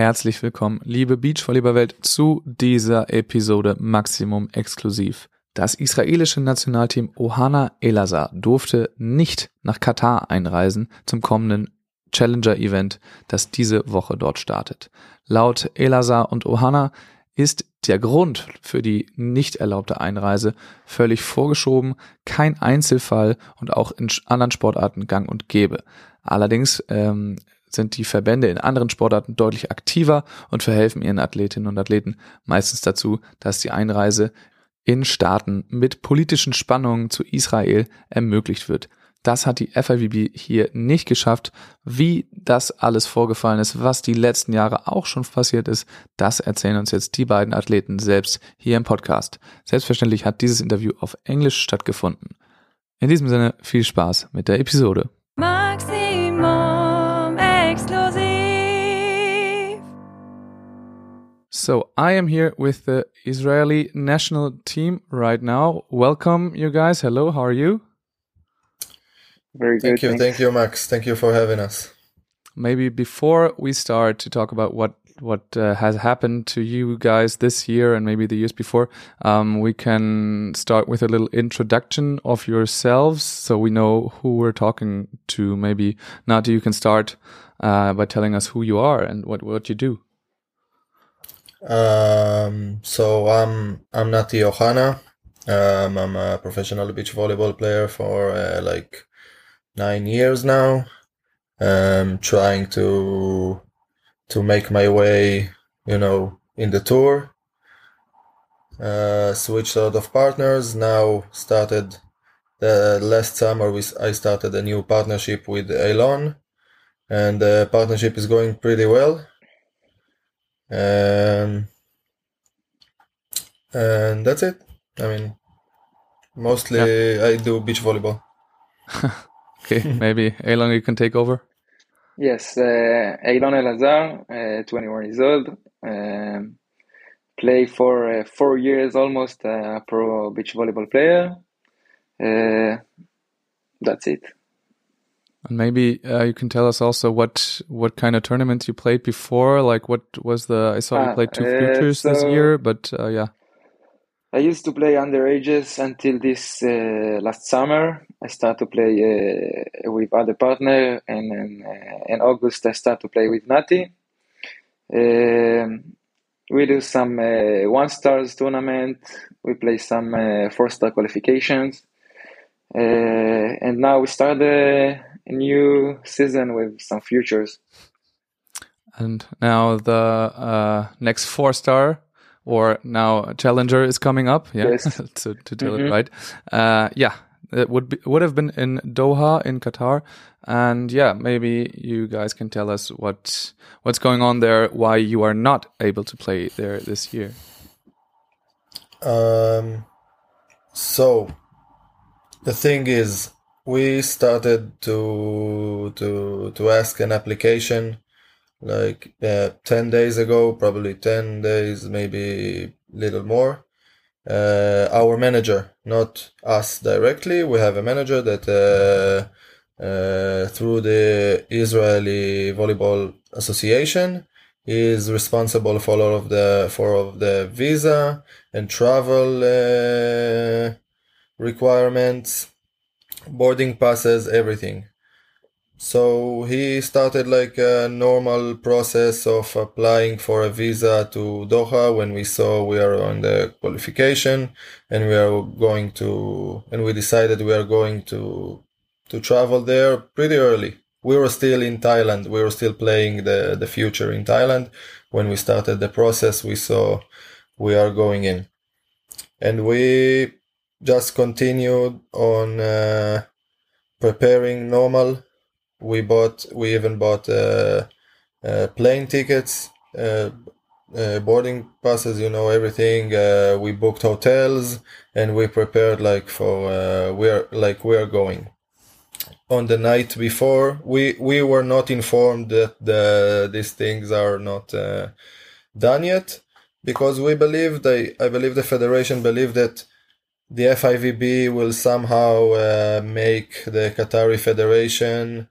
Herzlich willkommen, liebe Beachvolleyball-Welt, zu dieser Episode Maximum exklusiv. Das israelische Nationalteam Ohana Elazar durfte nicht nach Katar einreisen zum kommenden Challenger-Event, das diese Woche dort startet. Laut Elazar und Ohana ist der Grund für die nicht erlaubte Einreise völlig vorgeschoben, kein Einzelfall und auch in anderen Sportarten gang und gäbe. Allerdings ähm, sind die Verbände in anderen Sportarten deutlich aktiver und verhelfen ihren Athletinnen und Athleten meistens dazu, dass die Einreise in Staaten mit politischen Spannungen zu Israel ermöglicht wird. Das hat die FIVB hier nicht geschafft. Wie das alles vorgefallen ist, was die letzten Jahre auch schon passiert ist, das erzählen uns jetzt die beiden Athleten selbst hier im Podcast. Selbstverständlich hat dieses Interview auf Englisch stattgefunden. In diesem Sinne viel Spaß mit der Episode. Maximum So I am here with the Israeli national team right now. Welcome, you guys. Hello, how are you? Very good. Thank you, thanks. thank you, Max. Thank you for having us. Maybe before we start to talk about what what uh, has happened to you guys this year and maybe the years before, um, we can start with a little introduction of yourselves so we know who we're talking to. Maybe Nati, you can start uh, by telling us who you are and what what you do. Um, so I'm I'm Nati Ohana. Um, I'm a professional beach volleyball player for uh, like nine years now. Um, trying to to make my way, you know, in the tour. Uh, switched out of partners. Now started the last summer. We I started a new partnership with Eilon, and the partnership is going pretty well. Um, and that's it. I mean, mostly I do beach volleyball. Okay, maybe Eilon, you can take over. Yes, uh, Eilon Elazar, uh, 21 years old. Um, play for uh, four years almost, uh, pro beach volleyball player. Uh, that's it. And maybe uh, you can tell us also what what kind of tournaments you played before. Like what was the? I saw you Ah, played two uh, futures this year, but uh, yeah. I used to play underages until this uh, last summer. I start to play uh, with other partner, and then uh, in August I start to play with Nati. Um, we do some uh, one stars tournament. We play some uh, four star qualifications, uh, and now we start a, a new season with some futures. And now the uh, next four star or now challenger is coming up. Yeah, Yes. to, to tell it Mhm. right. Uh, yeah, it would be would have been in Doha in Qatar, and yeah, maybe you guys can tell us what what's going on there, why you are not able to play there this year. Um, so the thing is, we started to to to ask an application like uh, 10 days ago, probably 10 days, maybe little more. Uh, our manager, not us directly, we have a manager that uh, uh, through the Israeli Volleyball Association is responsible for all of the for all of the visa and travel uh, requirements, boarding passes, everything. So he started like a normal process of applying for a visa to Doha when we saw we are on the qualification and we are going to and we decided we are going to to travel there pretty early. We were still in Thailand. We were still playing the the future in Thailand when we started the process. We saw we are going in, and we just continued on uh, preparing normal. We bought, we even bought uh, uh, plane tickets, uh, uh, boarding passes, you know, everything. Uh, we booked hotels and we prepared like for, we are like, we are going. On the night before, we, we were not informed that the, these things are not done yet because we believe they, I believe the federation believe that the FIVB will somehow uh, make the Qatari Federation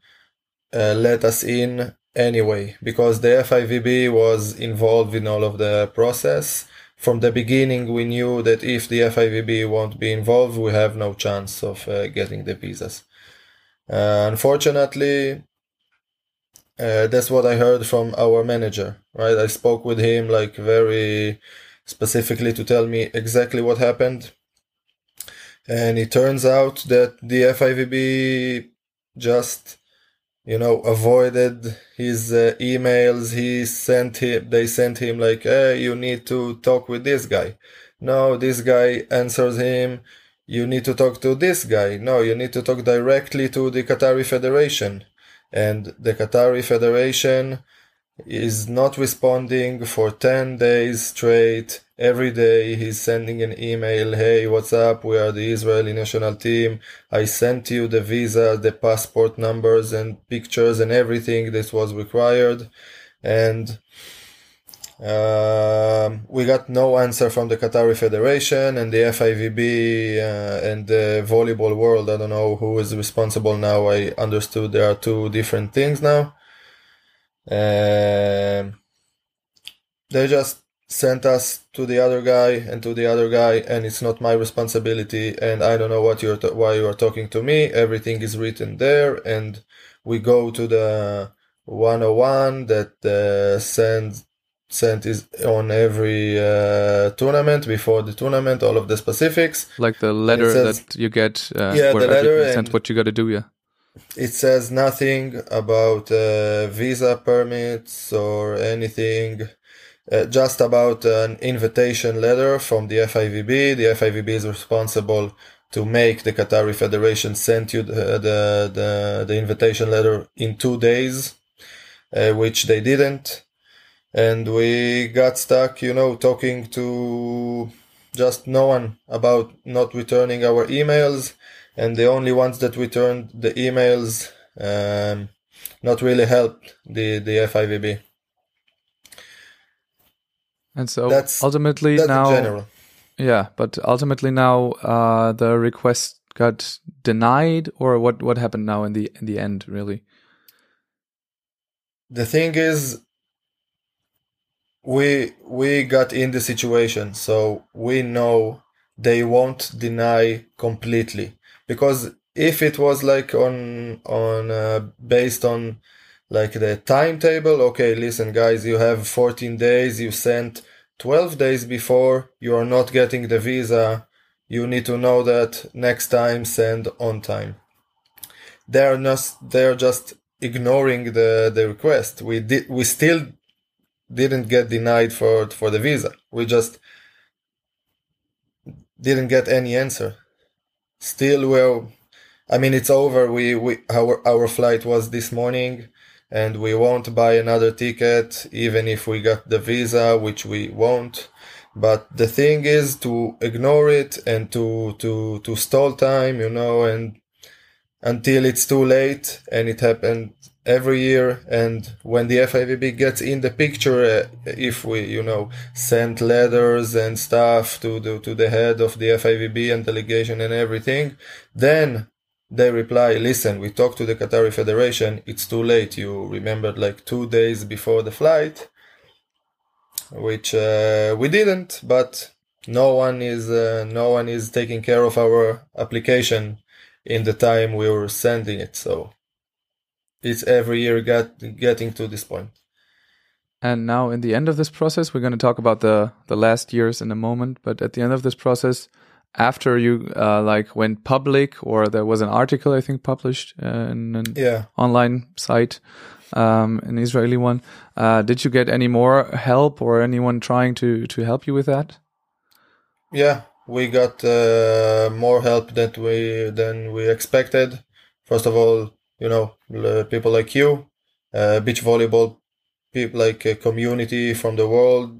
uh, let us in anyway because the FIVB was involved in all of the process. From the beginning, we knew that if the FIVB won't be involved, we have no chance of uh, getting the visas. Uh, unfortunately, uh, that's what I heard from our manager. Right, I spoke with him like very specifically to tell me exactly what happened, and it turns out that the FIVB just you know avoided his uh, emails. He sent him they sent him like hey you need to talk with this guy. No this guy answers him you need to talk to this guy. No you need to talk directly to the qatari federation. And the qatari federation is not responding for 10 days straight every day he's sending an email hey what's up we are the israeli national team i sent you the visa the passport numbers and pictures and everything that was required and uh, we got no answer from the Qatari Federation and the FIVB uh, and the volleyball world. I don't know who is responsible now. I understood there are two different things now. Um, they just sent us to the other guy and to the other guy, and it's not my responsibility. And I don't know what you're why you are talking to me. Everything is written there, and we go to the 101 that uh, sends sent is on every uh, tournament before the tournament all of the specifics like the letter says, that you get uh, yeah the letter and what you got to do yeah it says nothing about uh, visa permits or anything, uh, just about an invitation letter from the FIVB. The FIVB is responsible to make the Qatari Federation send you the, the, the, the invitation letter in two days, uh, which they didn't. And we got stuck, you know, talking to just no one about not returning our emails and the only ones that returned the emails um, not really helped the the FIVB. And so that's, ultimately that's now, yeah, but ultimately now uh, the request got denied, or what? What happened now in the in the end? Really, the thing is, we we got in the situation, so we know they won't deny completely because if it was like on on uh, based on like the timetable okay listen guys you have 14 days you sent 12 days before you are not getting the visa you need to know that next time send on time. They're not they're just ignoring the the request. We did we still didn't get denied for for the visa. We just didn't get any answer still well i mean it's over. We, we our our flight was this morning and we won't buy another ticket even if we got the visa which we won't. But the thing is to ignore it and to to to stall time you know and until it's too late and it happened every year and when the FIVB gets in the picture uh, if we you know send letters and stuff to the to the head of the FIVB and delegation and everything then they reply listen we talked to the Qatari Federation. It's too late. You remembered like 2 days before the flight which uh, we didn't but no one is uh, no one is taking care of our application in the time we were sending it so it's every year get, getting to this point. And now, in the end of this process, we're going to talk about the the last years in a moment. But at the end of this process, after you uh, like went public, or there was an article I think published uh, in an yeah. online site, um, an Israeli one. Uh, did you get any more help or anyone trying to to help you with that? Yeah, we got uh, more help than we than we expected. First of all, you know, people like you, uh, beach volleyball, people like a community from the world,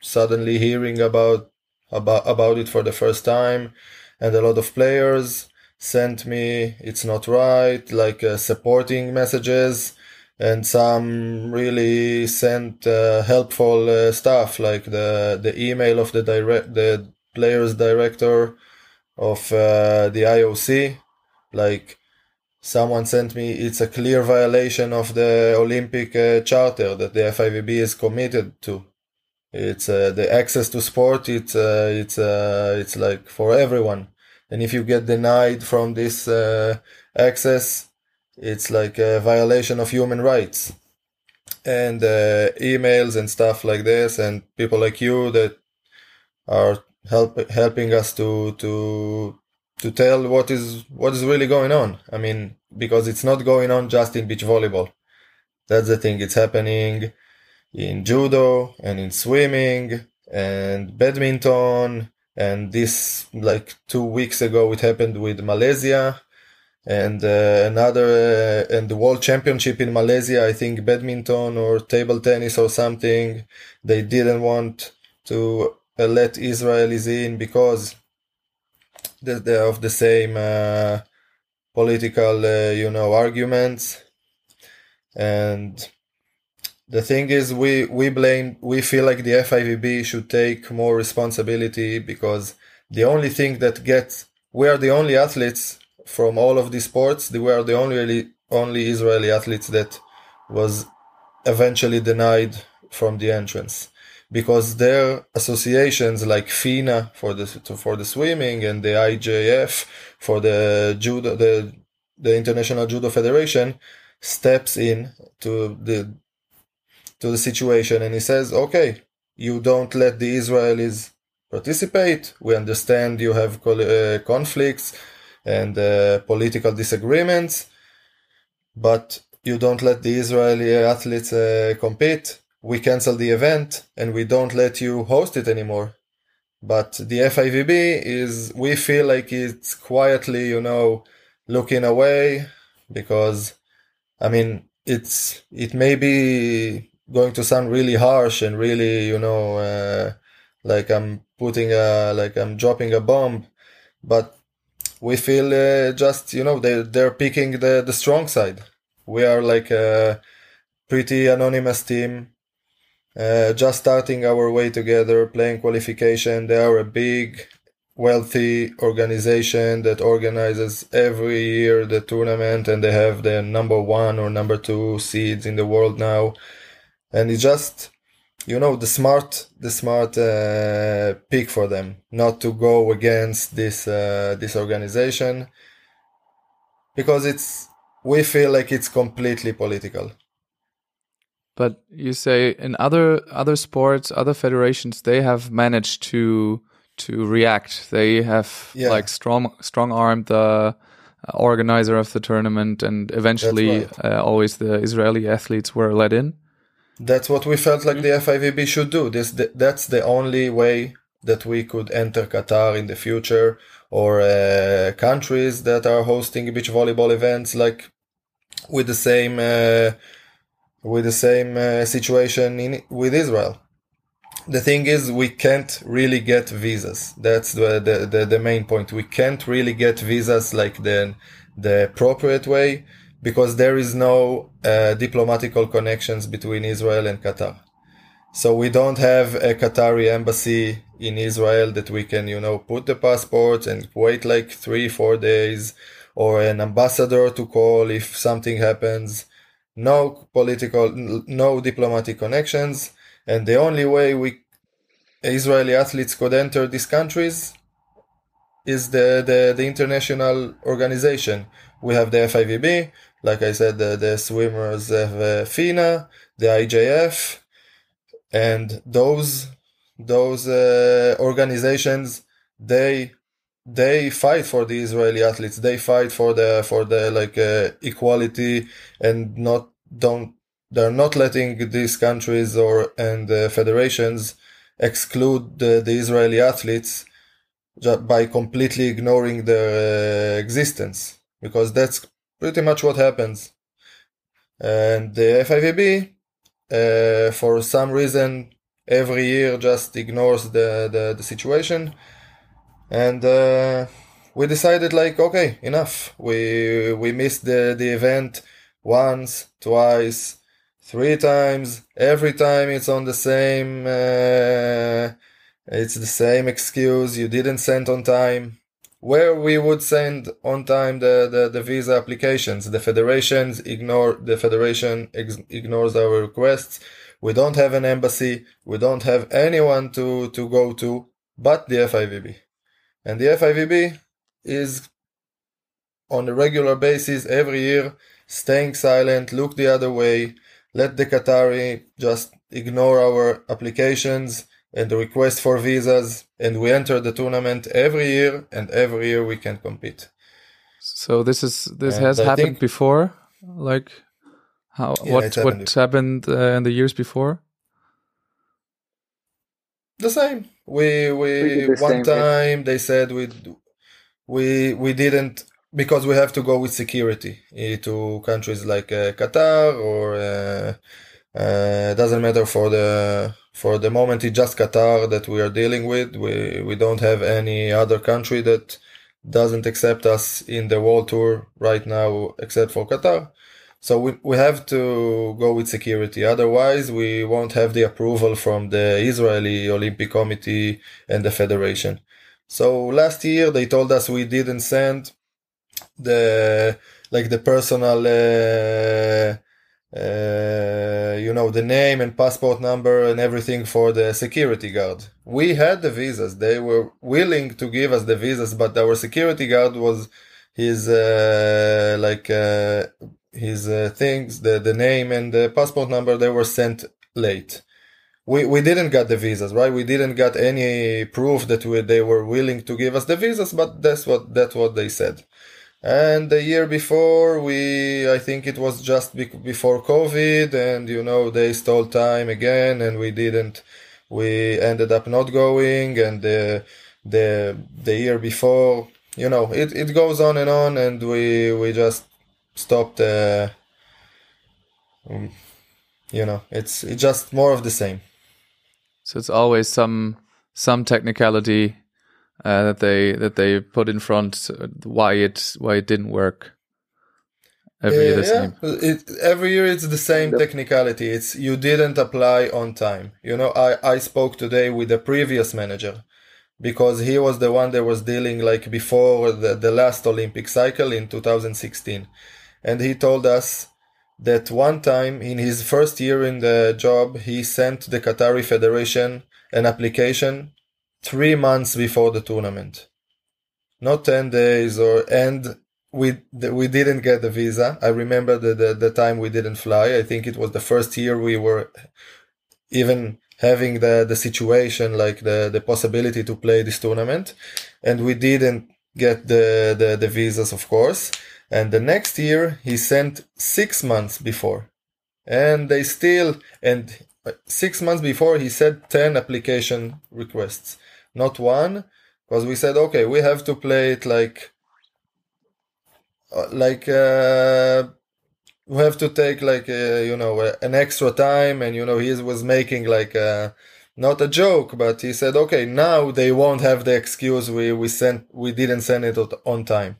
suddenly hearing about about about it for the first time, and a lot of players sent me it's not right like uh, supporting messages and some really sent uh, helpful uh, stuff like the the email of the direct the players director of uh, the IOC like someone sent me it's a clear violation of the Olympic uh, charter that the FIVB is committed to. It's uh, the access to sport. It's uh, it's uh, it's like for everyone, and if you get denied from this uh, access, it's like a violation of human rights. And uh, emails and stuff like this, and people like you that are help helping us to to to tell what is what is really going on. I mean, because it's not going on just in beach volleyball. That's the thing. It's happening in judo and in swimming and badminton. And this, like two weeks ago, it happened with Malaysia and uh, another uh, and the world championship in Malaysia. I think badminton or table tennis or something. They didn't want to uh, let Israelis in because they're of the same uh, political, uh, you know, arguments. And the thing is, we we blame, we feel like the FIVB should take more responsibility because the only thing that gets, we are the only athletes from all of these sports. We are the only only Israeli athletes that was eventually denied from the entrance because their associations like FINA for the for the swimming and the IJF for the judo the the International Judo Federation steps in to the to the situation and he says, "Okay, you don't let the Israelis participate. We understand you have uh, conflicts and uh, political disagreements, but you don't let the Israeli athletes uh, compete we cancel the event and we don't let you host it anymore. But the FIVB is, we feel like it's quietly, you know, looking away because, I mean, it's, it may be going to sound really harsh and really, you know, uh, like I'm putting a, like I'm dropping a bomb, but we feel uh, just, you know, they, they're picking the, the strong side. We are like a pretty anonymous team uh, just starting our way together, playing qualification. They are a big, wealthy organization that organizes every year the tournament, and they have the number one or number two seeds in the world now. And it's just, you know, the smart, the smart uh, pick for them not to go against this uh, this organization because it's we feel like it's completely political but you say in other other sports, other federations, they have managed to to react. They have yeah. like strong strong armed the organizer of the tournament, and eventually, right. uh, always the Israeli athletes were let in. That's what we felt like the FIVB should do. This that's the only way that we could enter Qatar in the future, or uh, countries that are hosting beach volleyball events, like with the same. Uh, with the same uh, situation in with Israel. The thing is, we can't really get visas. That's the, the, the, the main point. We can't really get visas like the, the appropriate way because there is no uh, diplomatical connections between Israel and Qatar. So we don't have a Qatari embassy in Israel that we can, you know, put the passport and wait like three, four days or an ambassador to call if something happens no political, no diplomatic connections, and the only way we Israeli athletes could enter these countries is the, the, the international organization. We have the FIVB, like I said, the, the swimmers have uh, FINA, the IJF, and those those uh, organizations they they fight for the Israeli athletes. They fight for the for the like uh, equality and not don't they're not letting these countries or and uh, federations exclude the, the Israeli athletes by completely ignoring their uh, existence because that's pretty much what happens. And the FIVB, uh, for some reason, every year just ignores the, the, the situation and uh, we decided like okay enough we we missed the the event once twice three times every time it's on the same uh, it's the same excuse you didn't send on time where we would send on time the, the, the visa applications. The federations ignore, the federation ex- ignores our requests. We don't have an embassy. We don't have anyone to, to go to but the FIVB. And the FIVB is on a regular basis every year staying silent, look the other way, let the Qatari just ignore our applications and the request for visas, and we enter the tournament every year, and every year we can compete. So this is this and has I happened before, like how yeah, what happened what happened uh, in the years before? The same. We we, we one time they said we we we didn't because we have to go with security eh, to countries like uh, Qatar or uh, uh, doesn't matter for the for the moment it's just Qatar that we are dealing with. We we don't have any other country that doesn't accept us in the world tour right now except for Qatar. So we, we have to go with security. Otherwise, we won't have the approval from the Israeli Olympic Committee and the federation. So last year they told us we didn't send the like the personal uh, uh, you know the name and passport number and everything for the security guard we had the visas they were willing to give us the visas but our security guard was his uh, like uh, his uh, things the the name and the passport number they were sent late. We we didn't get the visas right? We didn't get any proof that we, they were willing to give us the visas but that's what that's what they said. And the year before we i think it was just be- before covid and you know they stole time again and we didn't we ended up not going and the the the year before you know it, it goes on and on and we we just stopped the um, you know it's it's just more of the same so it's always some some technicality uh, that they that they put in front uh, why it why it didn't work every yeah, year the yeah. same. It, every year it's the same technicality. It's you didn't apply on time. You know, I I spoke today with the previous manager because he was the one that was dealing like before the, the last Olympic cycle in 2016. And he told us that one time in his first year in the job, he sent the Qatari Federation an application three months before the tournament. Not 10 days or, and we, we didn't get the visa. I remember the, the, the time we didn't fly. I think it was the first year we were even having the, the situation, like the, the possibility to play this tournament. And we didn't get the, the, the visas, of course. And the next year he sent six months before. And they still, and six months before he said 10 application requests not one, because we said, okay, we have to play it like, uh, like, uh, we have to take like, uh, you know, an extra time. And, you know, he was making like, uh, not a joke, but he said, okay, now they won't have the excuse we, we sent, we didn't send it on time.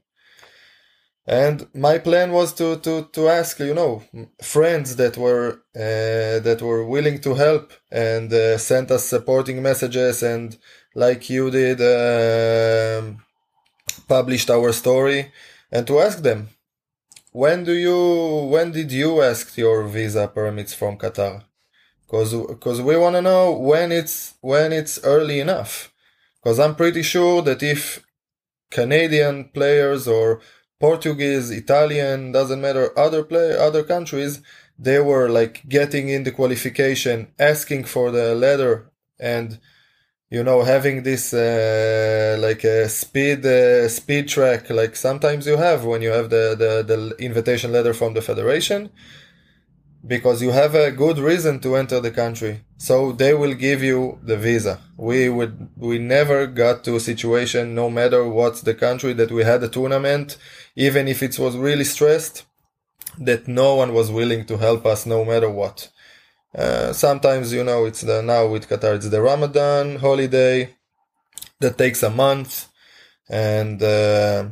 And my plan was to, to, to ask, you know, friends that were, uh, that were willing to help and uh, sent us supporting messages and like you did, uh, published our story, and to ask them, when do you, when did you ask your visa permits from Qatar? Cause, cause we want to know when it's, when it's early enough. Cause I'm pretty sure that if Canadian players or Portuguese, Italian, doesn't matter, other play, other countries, they were like getting in the qualification, asking for the letter and you know having this uh, like a speed uh, speed track like sometimes you have when you have the, the the invitation letter from the federation because you have a good reason to enter the country. So they will give you the visa. We would we never got to a situation no matter what's the country that we had a tournament even if it was really stressed that no one was willing to help us no matter what uh, sometimes, you know, it's the now with Qatar, it's the Ramadan holiday that takes a month, and because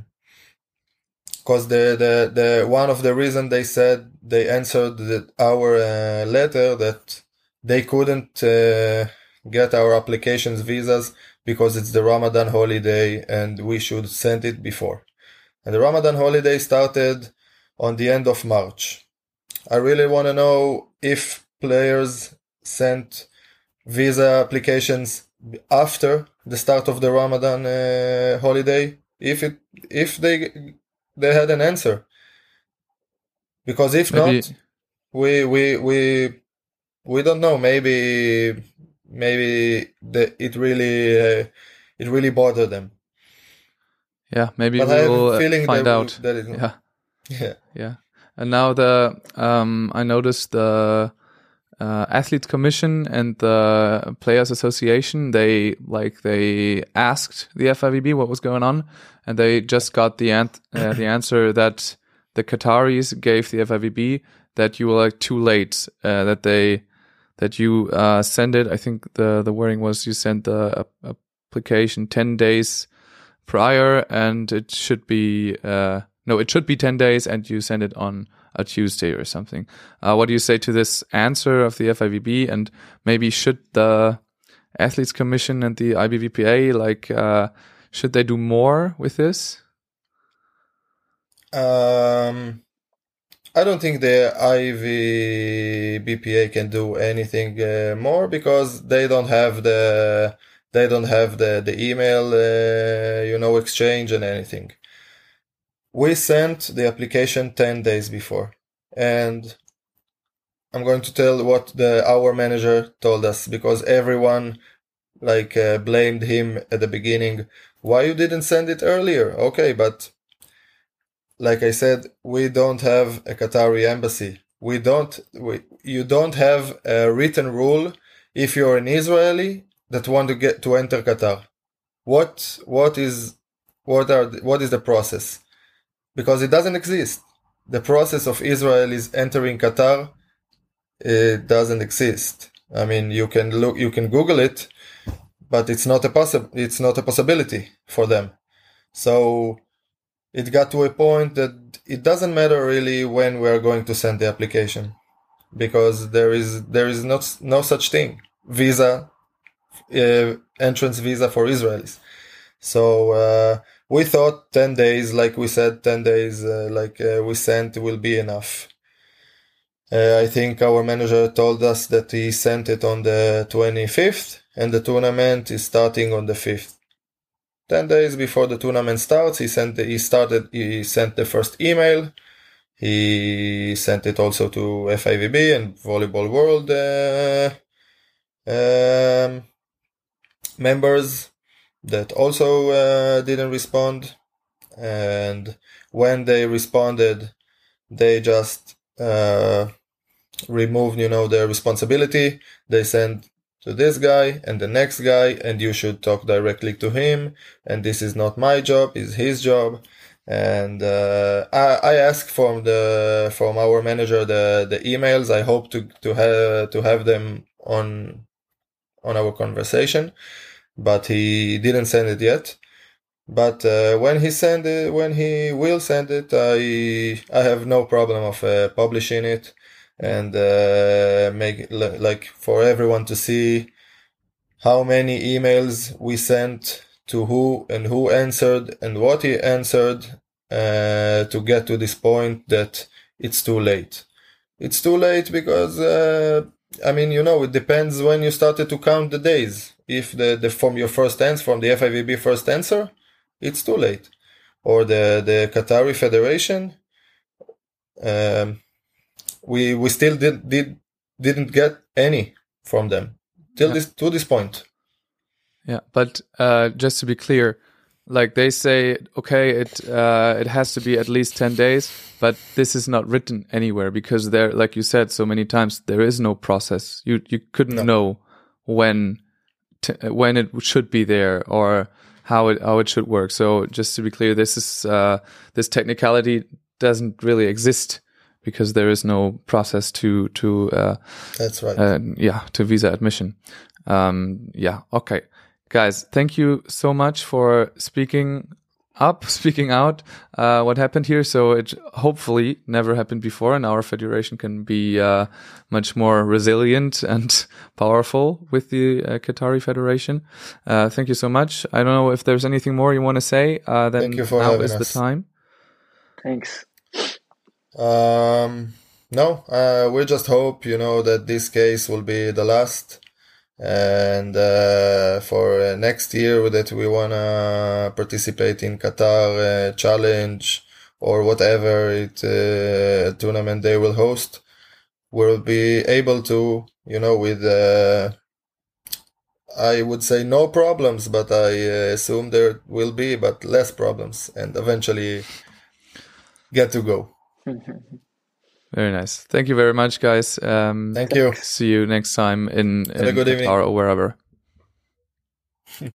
uh, the, the the one of the reason they said they answered our uh, letter that they couldn't uh, get our applications visas because it's the Ramadan holiday and we should send it before. And the Ramadan holiday started on the end of March. I really want to know if players sent visa applications after the start of the Ramadan uh, holiday if it if they they had an answer. Because if Maybe- not we we we we don't know. Maybe maybe the, it really uh, it really bothered them Yeah, maybe but we will find out. that Yeah. yeah Yeah. And now the um I noticed the uh, athletes commission and the players association they like they asked the FIVB what was going on and they just got the ant- uh, the answer that the Qataris gave the FIVB that you were like too late uh, that they that you uh, send it I think the the wording was you sent the application 10 days prior and it should be uh no it should be 10 days and you send it on a tuesday or something. Uh, what do you say to this answer of the fivb and maybe should the athletes commission and the ibvpa like uh should they do more with this? Um, I don't think the IV BPA can do anything uh, more because they don't have the they don't have the the email uh, you know exchange and anything. We sent the application 10 days before and I'm going to tell what the our manager told us because everyone like uh, blamed him at the beginning why you didn't send it earlier okay but like I said, we don't have a Qatari embassy. We don't, we, you don't have a written rule if you're an Israeli that want to get to enter Qatar. What, what is, what are, what is the process? Because it doesn't exist. The process of Israel is entering Qatar, it doesn't exist. I mean, you can look, you can Google it, but it's not a possible, it's not a possibility for them. So, it got to a point that it doesn't matter really when we are going to send the application because there is there is not no such thing visa uh, entrance visa for Israelis. So uh, we thought 10 days like we said 10 days uh, like uh, we sent will be enough. Uh, I think our manager told us that he sent it on the 25th and the tournament is starting on the 5th 10 days before the tournament starts he sent the, he started he sent the first email. He sent it also to FIVB and Volleyball World uh, um, members that also uh, didn't respond. And when they responded they just uh, removed you know their responsibility. They sent to this guy and the next guy and you should talk directly to him. And this is not my job it's his job. And uh, I, I asked from the from our manager the the emails. I hope to to have to have them on on our conversation but he didn't send it yet but uh, when he send it when he will send it i i have no problem of uh, publishing it and uh, make like for everyone to see how many emails we sent to who and who answered and what he answered uh, to get to this point that it's too late. It's too late because uh, I mean you know it depends when you started to count the days. If the, the from your first answer from the FIVB first answer, it's too late, or the the Qatari Federation. Um, we we still did did didn't get any from them till Yeah. this to this point. Yeah, but uh, just to be clear, like they say, okay, it uh, it has to be at least ten days, but this is not written anywhere because there, like you said so many times, there is no process. You you couldn't No. know when t- when it should be there or how it how it should work. So just to be clear, this is uh, this technicality doesn't really exist because there is no process to to uh, That's right. uh, yeah, to visa admission. Um, yeah, okay, guys, thank you so much for speaking up, speaking out uh, what happened here. So it hopefully never happened before, and our federation can be uh, much more resilient and powerful with the uh, Qatari Federation. Uh, thank you so much. I don't know if there's anything more you want to say. Uh, then Thank you for now having is the time. Thanks. Um, no, uh, we just hope, you know, that this case will be the last. And uh, for uh, next year, that we wanna participate in Qatar uh, Challenge or whatever it uh, tournament they will host, we'll be able to, you know, with uh, I would say no problems, but I uh, assume there will be, but less problems, and eventually get to go. Very nice. Thank you very much, guys. Um, Thank you. See you next time in, in good evening. Or wherever.